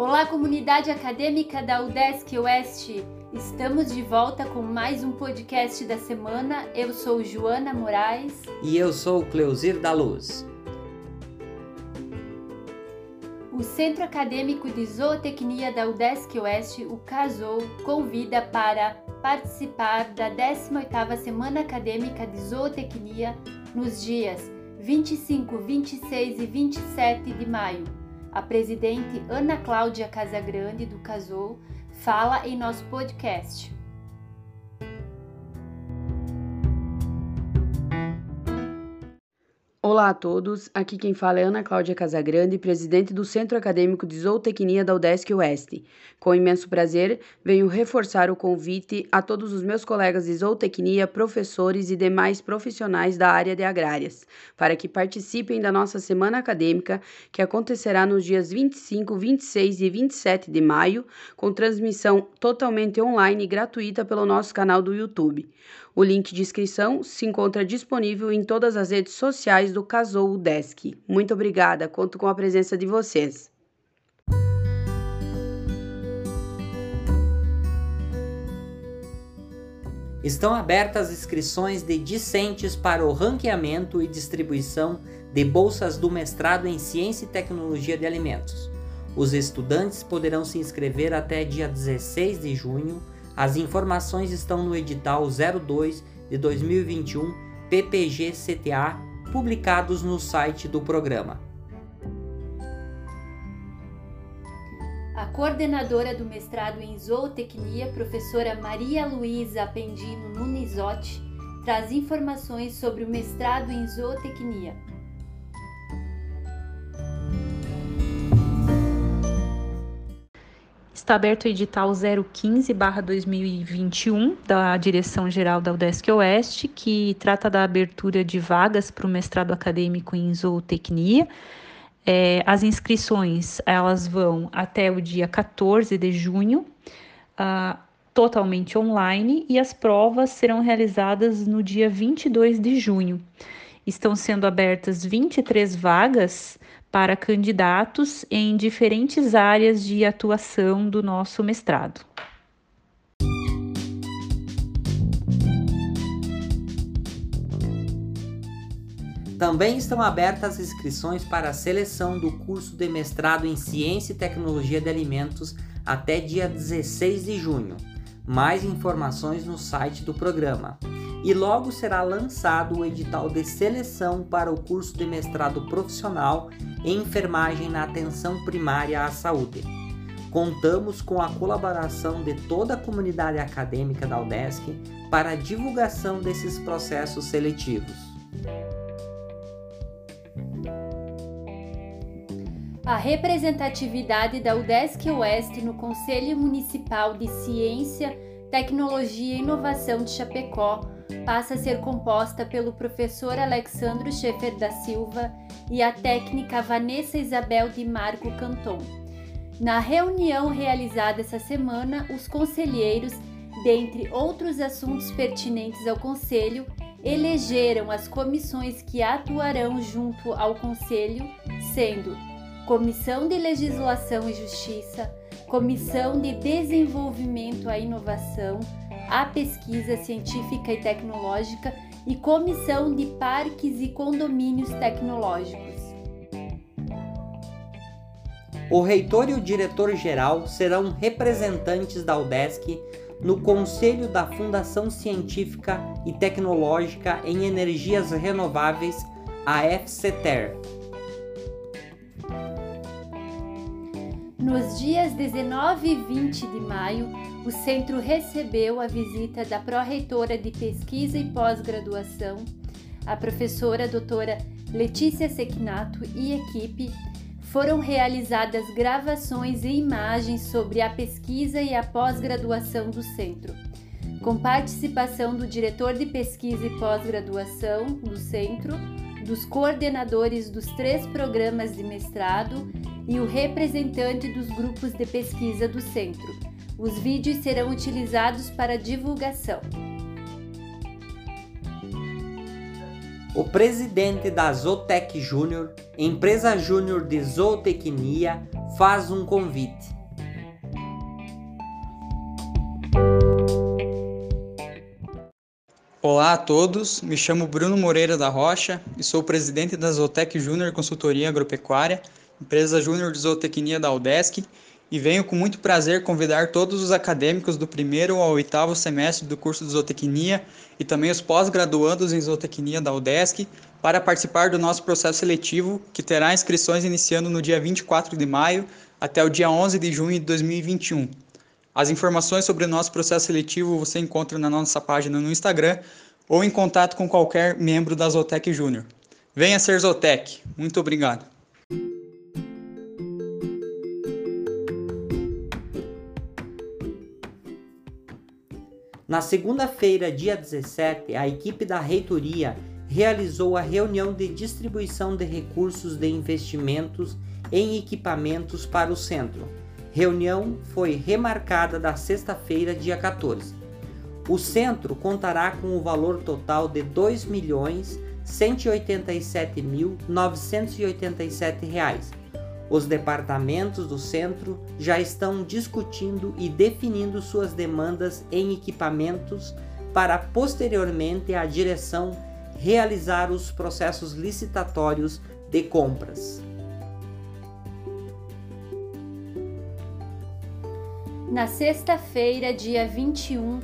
Olá, comunidade acadêmica da UDESC Oeste! Estamos de volta com mais um podcast da semana. Eu sou Joana Moraes. E eu sou Cleusir da Luz. O Centro Acadêmico de Zootecnia da UDESC Oeste, o CASOU, convida para participar da 18ª Semana Acadêmica de Zootecnia nos dias 25, 26 e 27 de maio a presidente Ana Cláudia Casagrande do Casou fala em nosso podcast. Olá a todos, aqui quem fala é Ana Cláudia Casagrande, presidente do Centro Acadêmico de Zootecnia da UDESC Oeste. Com imenso prazer, venho reforçar o convite a todos os meus colegas de zootecnia, professores e demais profissionais da área de agrárias, para que participem da nossa semana acadêmica, que acontecerá nos dias 25, 26 e 27 de maio, com transmissão totalmente online e gratuita pelo nosso canal do YouTube. O link de inscrição se encontra disponível em todas as redes sociais do Casou Desk. Muito obrigada, conto com a presença de vocês. Estão abertas as inscrições de discentes para o ranqueamento e distribuição de bolsas do mestrado em Ciência e Tecnologia de Alimentos. Os estudantes poderão se inscrever até dia 16 de junho as informações estão no edital 02 de 2021 PPG-CTA, publicados no site do programa. A coordenadora do mestrado em zootecnia, professora Maria Luísa Pendino Nunizotti, traz informações sobre o mestrado em zootecnia. Está aberto o edital 015-2021 da Direção-Geral da UDESC Oeste, que trata da abertura de vagas para o mestrado acadêmico em zootecnia. É, as inscrições elas vão até o dia 14 de junho, uh, totalmente online, e as provas serão realizadas no dia 22 de junho. Estão sendo abertas 23 vagas para candidatos em diferentes áreas de atuação do nosso mestrado. Também estão abertas as inscrições para a seleção do curso de mestrado em Ciência e Tecnologia de Alimentos até dia 16 de junho. Mais informações no site do programa e logo será lançado o edital de seleção para o curso de mestrado profissional em enfermagem na atenção primária à saúde. Contamos com a colaboração de toda a comunidade acadêmica da UDESC para a divulgação desses processos seletivos. A representatividade da UDESC Oeste no Conselho Municipal de Ciência, Tecnologia e Inovação de Chapecó passa a ser composta pelo professor Alexandro Schaefer da Silva e a técnica Vanessa Isabel de Marco Canton. Na reunião realizada essa semana, os conselheiros, dentre outros assuntos pertinentes ao Conselho, elegeram as comissões que atuarão junto ao Conselho, sendo Comissão de Legislação e Justiça, Comissão de Desenvolvimento à Inovação, à Pesquisa Científica e Tecnológica e Comissão de Parques e Condomínios Tecnológicos. O reitor e o diretor-geral serão representantes da UDESC no Conselho da Fundação Científica e Tecnológica em Energias Renováveis, a FCTER. Nos dias 19 e 20 de maio, o centro recebeu a visita da pró-reitora de Pesquisa e Pós-Graduação, a professora doutora Letícia Sequinato e equipe. Foram realizadas gravações e imagens sobre a pesquisa e a pós-graduação do centro, com participação do diretor de pesquisa e pós-graduação do centro, dos coordenadores dos três programas de mestrado e o representante dos grupos de pesquisa do centro. Os vídeos serão utilizados para divulgação. O presidente da Zootec Júnior, empresa júnior de zootecnia, faz um convite. Olá a todos, me chamo Bruno Moreira da Rocha e sou presidente da Zootec Júnior Consultoria Agropecuária, empresa júnior de zootecnia da UDESC, e venho com muito prazer convidar todos os acadêmicos do primeiro ao oitavo semestre do curso de zootecnia e também os pós-graduandos em zootecnia da UDESC para participar do nosso processo seletivo, que terá inscrições iniciando no dia 24 de maio até o dia 11 de junho de 2021. As informações sobre o nosso processo seletivo você encontra na nossa página no Instagram ou em contato com qualquer membro da Zotec Júnior. Venha ser Zotec. Muito obrigado. Na segunda-feira, dia 17, a equipe da reitoria realizou a reunião de distribuição de recursos de investimentos em equipamentos para o centro Reunião foi remarcada da sexta-feira, dia 14. O centro contará com o valor total de R$ 2.187.987. Os departamentos do centro já estão discutindo e definindo suas demandas em equipamentos para posteriormente a direção realizar os processos licitatórios de compras. Na sexta-feira, dia 21,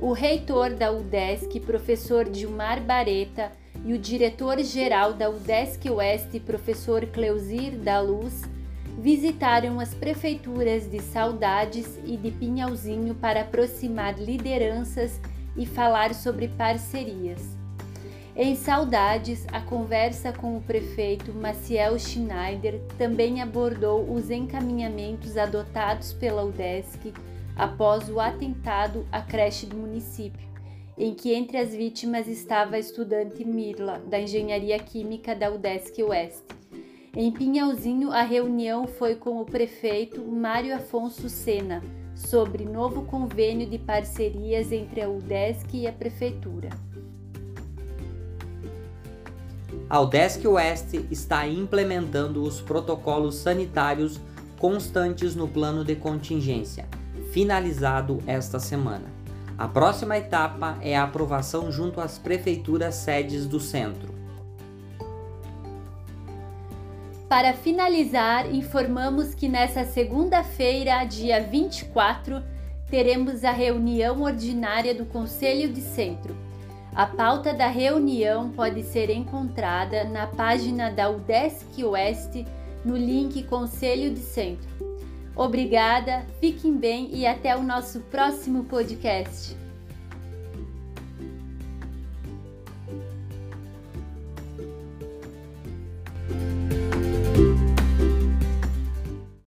o reitor da UDESC, professor Dilmar Bareta, e o diretor-geral da UDESC Oeste, professor Cleusir da Luz, visitaram as prefeituras de Saudades e de Pinhalzinho para aproximar lideranças e falar sobre parcerias. Em Saudades, a conversa com o prefeito Maciel Schneider também abordou os encaminhamentos adotados pela UDESC após o atentado à creche do município, em que entre as vítimas estava a estudante Mirla, da Engenharia Química da UDESC Oeste. Em Pinhalzinho, a reunião foi com o prefeito Mário Afonso Sena sobre novo convênio de parcerias entre a UDESC e a prefeitura. A UDESC Oeste está implementando os protocolos sanitários constantes no plano de contingência, finalizado esta semana. A próxima etapa é a aprovação junto às prefeituras sedes do centro. Para finalizar, informamos que nesta segunda-feira, dia 24, teremos a reunião ordinária do Conselho de Centro a pauta da reunião pode ser encontrada na página da UDESC Oeste no link Conselho de Centro. Obrigada, fiquem bem e até o nosso próximo podcast.